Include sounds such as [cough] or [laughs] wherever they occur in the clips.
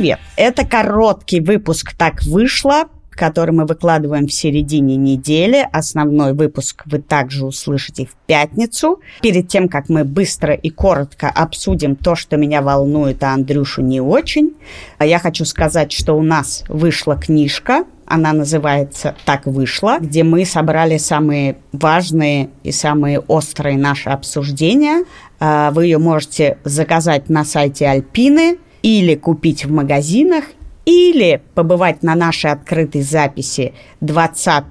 Привет! Это короткий выпуск «Так вышло», который мы выкладываем в середине недели. Основной выпуск вы также услышите в пятницу. Перед тем, как мы быстро и коротко обсудим то, что меня волнует, а Андрюшу не очень, я хочу сказать, что у нас вышла книжка она называется «Так вышло», где мы собрали самые важные и самые острые наши обсуждения. А, вы ее можете заказать на сайте Альпины или купить в магазинах, или побывать на нашей открытой записи 20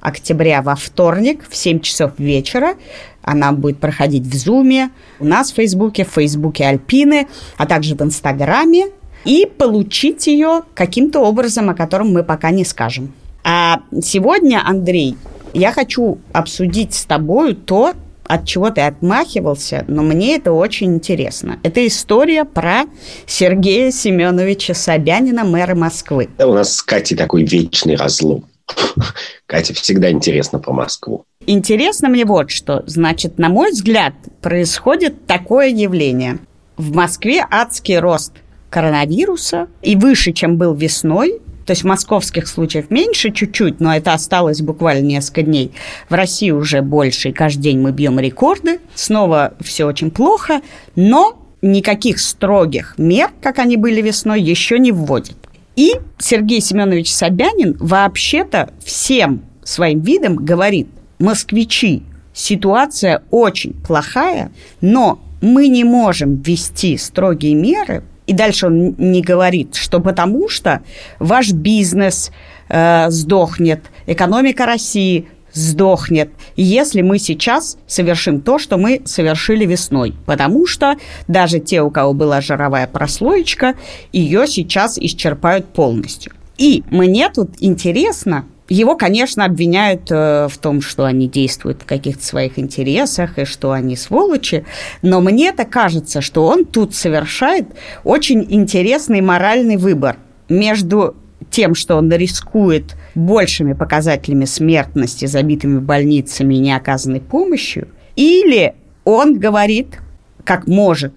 октября во вторник в 7 часов вечера. Она будет проходить в Зуме, у нас в Фейсбуке, в Фейсбуке Альпины, а также в Инстаграме и получить ее каким-то образом, о котором мы пока не скажем. А сегодня, Андрей, я хочу обсудить с тобой то, от чего ты отмахивался, но мне это очень интересно. Это история про Сергея Семеновича Собянина, мэра Москвы. У нас с Катей такой вечный разлом. [laughs] Катя всегда интересно про Москву. Интересно мне вот что. Значит, на мой взгляд, происходит такое явление. В Москве адский рост коронавируса и выше, чем был весной. То есть московских случаев меньше чуть-чуть, но это осталось буквально несколько дней. В России уже больше, и каждый день мы бьем рекорды. Снова все очень плохо, но никаких строгих мер, как они были весной, еще не вводят. И Сергей Семенович Собянин вообще-то всем своим видом говорит, москвичи, ситуация очень плохая, но мы не можем ввести строгие меры, и дальше он не говорит, что потому что ваш бизнес э, сдохнет, экономика России сдохнет, если мы сейчас совершим то, что мы совершили весной. Потому что даже те, у кого была жировая прослоечка, ее сейчас исчерпают полностью. И мне тут интересно, его, конечно, обвиняют э, в том, что они действуют в каких-то своих интересах и что они сволочи, но мне это кажется, что он тут совершает очень интересный моральный выбор между тем, что он рискует большими показателями смертности, забитыми больницами и неоказанной помощью, или он говорит, как может,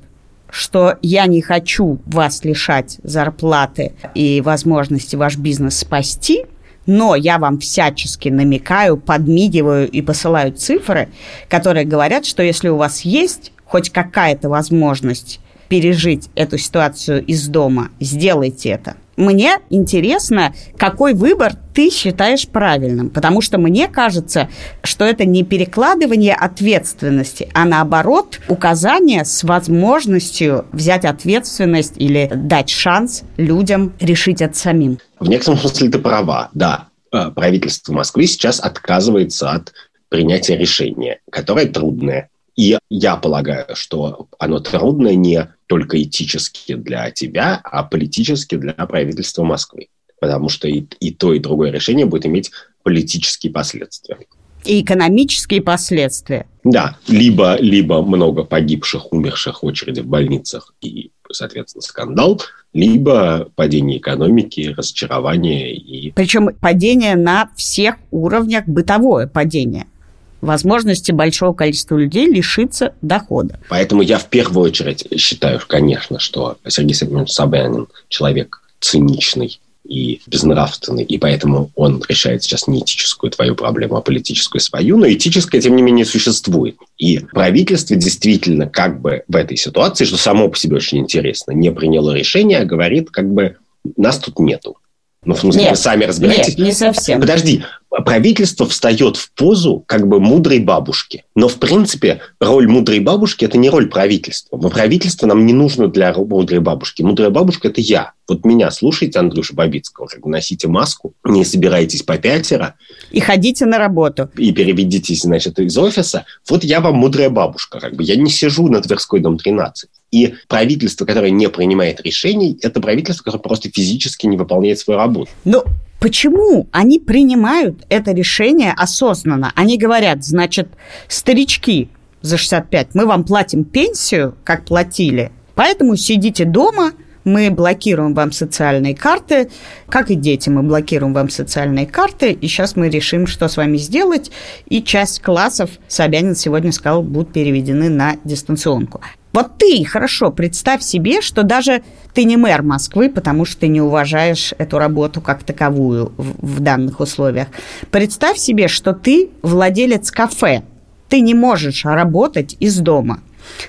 что я не хочу вас лишать зарплаты и возможности ваш бизнес спасти – но я вам всячески намекаю, подмигиваю и посылаю цифры, которые говорят, что если у вас есть хоть какая-то возможность пережить эту ситуацию из дома, сделайте это. Мне интересно, какой выбор ты считаешь правильным, потому что мне кажется, что это не перекладывание ответственности, а наоборот указание с возможностью взять ответственность или дать шанс людям решить это самим. В некотором смысле ты права, да. Э, правительство Москвы сейчас отказывается от принятия решения, которое трудное. И я полагаю, что оно трудное не только этически для тебя, а политически для правительства Москвы. Потому что и, и то, и другое решение будет иметь политические последствия. И экономические последствия. Да, либо, либо много погибших, умерших в очереди в больницах и, соответственно, скандал, либо падение экономики, разочарование и... Причем падение на всех уровнях, бытовое падение возможности большого количества людей лишиться дохода. Поэтому я в первую очередь считаю, конечно, что Сергей Семенович Собянин человек циничный и безнравственный, и поэтому он решает сейчас не этическую твою проблему, а политическую свою, но этическая, тем не менее, существует. И правительство действительно как бы в этой ситуации, что само по себе очень интересно, не приняло решение, а говорит как бы нас тут нету. Ну, в смысле, нет, вы сами разбираетесь. Нет, не совсем. Подожди, правительство встает в позу как бы мудрой бабушки. Но, в принципе, роль мудрой бабушки – это не роль правительства. Но правительство нам не нужно для мудрой бабушки. Мудрая бабушка – это я. Вот меня слушайте, Андрюша Бабицкого, как бы носите маску, не собирайтесь по пятеро. И ходите на работу. И переведитесь, значит, из офиса. Вот я вам мудрая бабушка. Как бы. Я не сижу на Тверской, дом 13. И правительство, которое не принимает решений, это правительство, которое просто физически не выполняет свою работу. Ну, Почему они принимают это решение осознанно? Они говорят, значит, старички за 65, мы вам платим пенсию, как платили, поэтому сидите дома, мы блокируем вам социальные карты, как и дети, мы блокируем вам социальные карты, и сейчас мы решим, что с вами сделать, и часть классов, Собянин сегодня сказал, будут переведены на дистанционку. Вот ты, хорошо, представь себе, что даже ты не мэр Москвы, потому что ты не уважаешь эту работу как таковую в, в данных условиях. Представь себе, что ты владелец кафе. Ты не можешь работать из дома.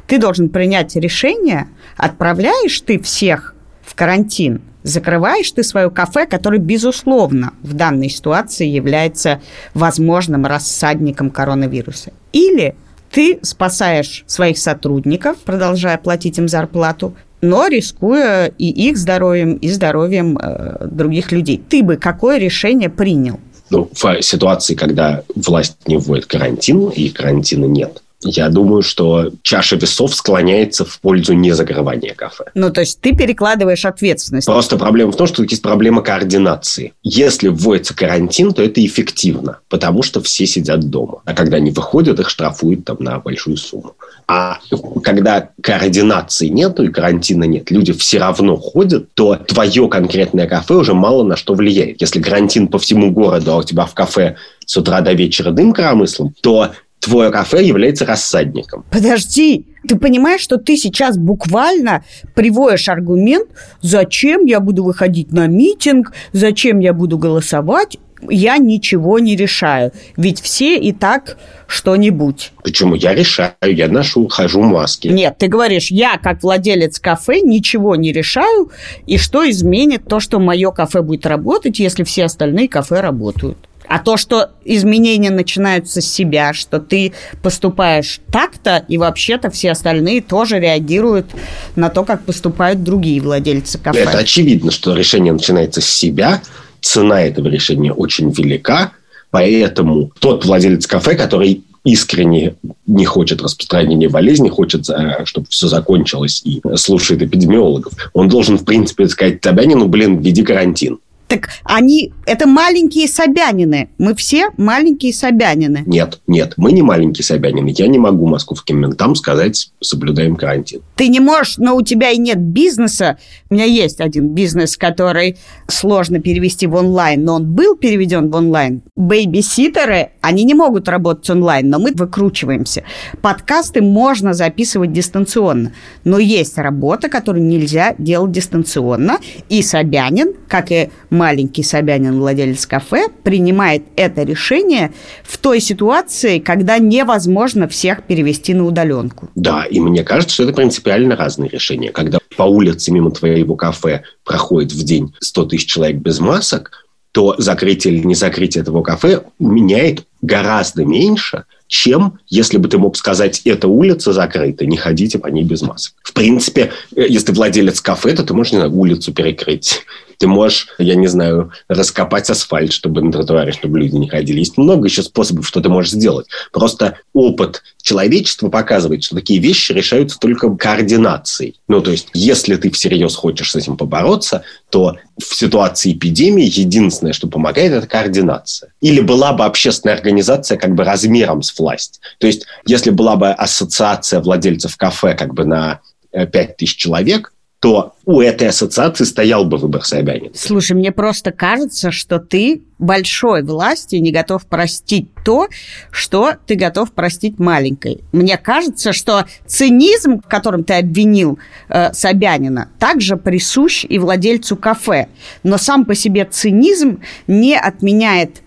Ты должен принять решение, отправляешь ты всех в карантин, закрываешь ты свое кафе, которое, безусловно, в данной ситуации является возможным рассадником коронавируса. Или ты спасаешь своих сотрудников, продолжая платить им зарплату, но рискуя и их здоровьем, и здоровьем э, других людей. Ты бы какое решение принял? Ну, в ситуации, когда власть не вводит карантин и карантина нет, я думаю, что чаша весов склоняется в пользу незакрывания кафе. Ну, то есть ты перекладываешь ответственность. Просто проблема в том, что есть проблема координации. Если вводится карантин, то это эффективно, потому что все сидят дома. А когда они выходят, их штрафуют там на большую сумму. А когда координации нету и карантина нет, люди все равно ходят, то твое конкретное кафе уже мало на что влияет. Если карантин по всему городу, а у тебя в кафе с утра до вечера дым коромыслом, то твое кафе является рассадником. Подожди, ты понимаешь, что ты сейчас буквально приводишь аргумент, зачем я буду выходить на митинг, зачем я буду голосовать, я ничего не решаю. Ведь все и так что-нибудь. Почему? Я решаю, я ношу, хожу маски. Нет, ты говоришь, я как владелец кафе ничего не решаю, и что изменит то, что мое кафе будет работать, если все остальные кафе работают. А то, что изменения начинаются с себя, что ты поступаешь так-то, и вообще-то все остальные тоже реагируют на то, как поступают другие владельцы кафе. Это очевидно, что решение начинается с себя, цена этого решения очень велика, поэтому тот владелец кафе, который искренне не хочет распространения болезни, хочет, чтобы все закончилось и слушает эпидемиологов, он должен, в принципе, сказать Собянину, блин, введи карантин. Так они, это маленькие Собянины. Мы все маленькие Собянины. Нет, нет, мы не маленькие Собянины. Я не могу московским ментам сказать, соблюдаем карантин. Ты не можешь, но у тебя и нет бизнеса. У меня есть один бизнес, который сложно перевести в онлайн, но он был переведен в онлайн. Бэйбиситеры, они не могут работать онлайн, но мы выкручиваемся. Подкасты можно записывать дистанционно, но есть работа, которую нельзя делать дистанционно. И Собянин, как и маленький Собянин, владелец кафе, принимает это решение в той ситуации, когда невозможно всех перевести на удаленку. Да, и мне кажется, что это принципиально разные решения. Когда по улице мимо твоего кафе проходит в день 100 тысяч человек без масок, то закрытие или не закрытие этого кафе меняет гораздо меньше, чем если бы ты мог сказать, эта улица закрыта, не ходите по ней без масок. В принципе, э, если владелец кафе, то ты можешь не знаю, улицу перекрыть ты можешь, я не знаю, раскопать асфальт, чтобы на тротуаре, чтобы люди не ходили. Есть много еще способов, что ты можешь сделать. Просто опыт человечества показывает, что такие вещи решаются только координацией. Ну, то есть, если ты всерьез хочешь с этим побороться, то в ситуации эпидемии единственное, что помогает, это координация. Или была бы общественная организация как бы размером с власть. То есть, если была бы ассоциация владельцев кафе как бы на 5000 э, человек, то у этой ассоциации стоял бы выбор Собянина. Слушай, мне просто кажется, что ты большой власти не готов простить то, что ты готов простить маленькой. Мне кажется, что цинизм, в котором ты обвинил э, Собянина, также присущ и владельцу кафе. Но сам по себе цинизм не отменяет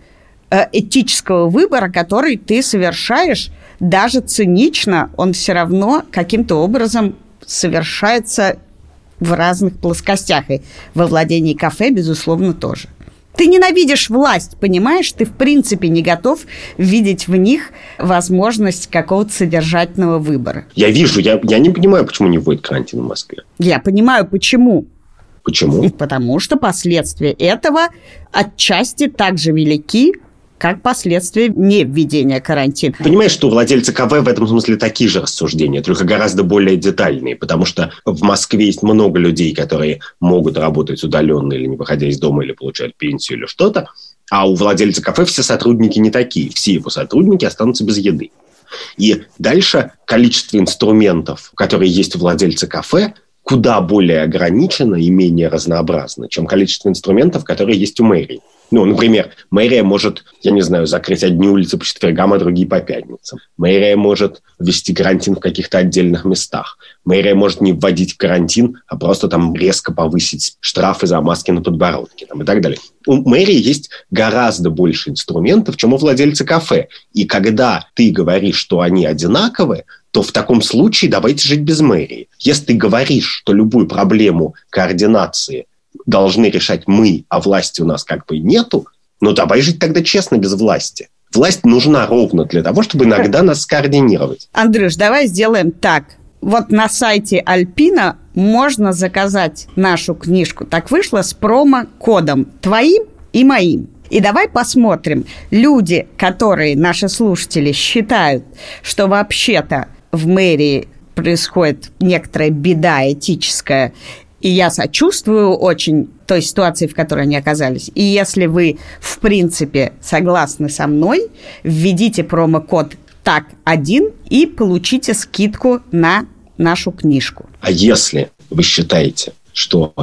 э, этического выбора, который ты совершаешь, даже цинично, он все равно каким-то образом совершается в разных плоскостях. И во владении кафе, безусловно, тоже. Ты ненавидишь власть, понимаешь? Ты, в принципе, не готов видеть в них возможность какого-то содержательного выбора. Я вижу, я, я не понимаю, почему не вводит карантин в Москве. Я понимаю, почему. Почему? Потому что последствия этого отчасти так же велики, как последствия не введения карантина. Понимаешь, что владельцы КВ в этом смысле такие же рассуждения, только гораздо более детальные, потому что в Москве есть много людей, которые могут работать удаленно или не выходя из дома, или получать пенсию, или что-то, а у владельца кафе все сотрудники не такие, все его сотрудники останутся без еды. И дальше количество инструментов, которые есть у владельца кафе, куда более ограничено и менее разнообразно, чем количество инструментов, которые есть у мэрии. Ну, например, мэрия может, я не знаю, закрыть одни улицы по четвергам, а другие по пятницам. Мэрия может ввести карантин в каких-то отдельных местах. Мэрия может не вводить карантин, а просто там резко повысить штрафы за маски на подбородке там, и так далее. У мэрии есть гораздо больше инструментов, чем у владельца кафе. И когда ты говоришь, что они одинаковые, то в таком случае давайте жить без мэрии. Если ты говоришь, что любую проблему координации должны решать мы, а власти у нас как бы нету, ну давай жить тогда честно без власти. Власть нужна ровно для того, чтобы иногда [laughs] нас скоординировать. Андрюш, давай сделаем так. Вот на сайте Альпина можно заказать нашу книжку. Так вышло с промокодом твоим и моим. И давай посмотрим, люди, которые наши слушатели считают, что вообще-то в мэрии происходит некоторая беда этическая, и я сочувствую очень той ситуации, в которой они оказались. И если вы, в принципе, согласны со мной, введите промокод так один и получите скидку на нашу книжку. А если вы считаете, что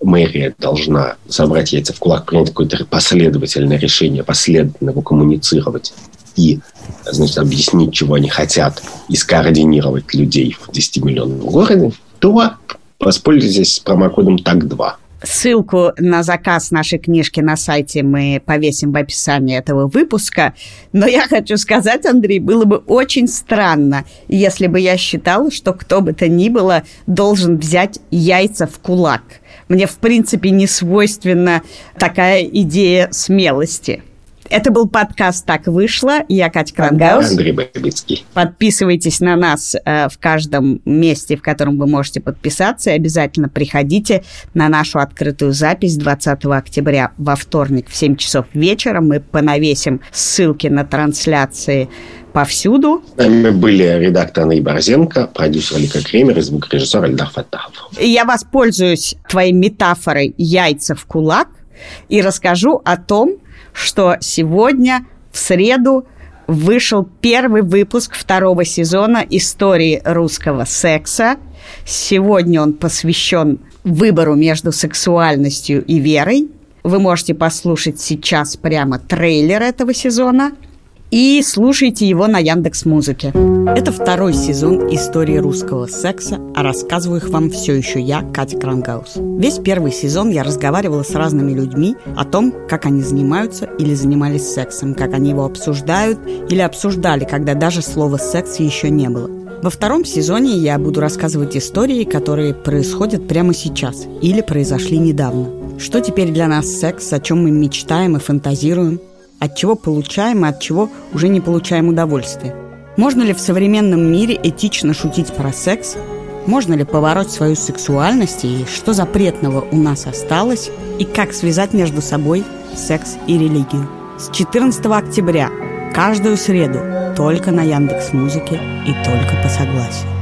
мэрия должна собрать яйца в кулак, принять какое-то последовательное решение, последовательно коммуницировать и значит, объяснить, чего они хотят, и скоординировать людей в 10-миллионном городе, то Воспользуйтесь промокодом ТАК2. Ссылку на заказ нашей книжки на сайте мы повесим в описании этого выпуска. Но я хочу сказать, Андрей, было бы очень странно, если бы я считала, что кто бы то ни было должен взять яйца в кулак. Мне, в принципе, не свойственна такая идея смелости. Это был подкаст «Так вышло». Я Катя Крангаус. Андрей Бабицкий. Подписывайтесь на нас э, в каждом месте, в котором вы можете подписаться. И обязательно приходите на нашу открытую запись 20 октября во вторник в 7 часов вечера. Мы понавесим ссылки на трансляции повсюду. С нами были редактор Андрей Борзенко, продюсер Алика Кремер и звукорежиссер Эльдар Фатахов. Я воспользуюсь твоей метафорой «яйца в кулак» и расскажу о том, что сегодня, в среду, вышел первый выпуск второго сезона истории русского секса. Сегодня он посвящен выбору между сексуальностью и верой. Вы можете послушать сейчас прямо трейлер этого сезона – и слушайте его на Яндекс Музыке. Это второй сезон истории русского секса, а рассказываю их вам все еще я, Катя Крангаус. Весь первый сезон я разговаривала с разными людьми о том, как они занимаются или занимались сексом, как они его обсуждают или обсуждали, когда даже слова «секс» еще не было. Во втором сезоне я буду рассказывать истории, которые происходят прямо сейчас или произошли недавно. Что теперь для нас секс, о чем мы мечтаем и фантазируем, от чего получаем и от чего уже не получаем удовольствие. Можно ли в современном мире этично шутить про секс? Можно ли поворот свою сексуальность и что запретного у нас осталось? И как связать между собой секс и религию? С 14 октября каждую среду только на Яндекс Музыке и только по согласию.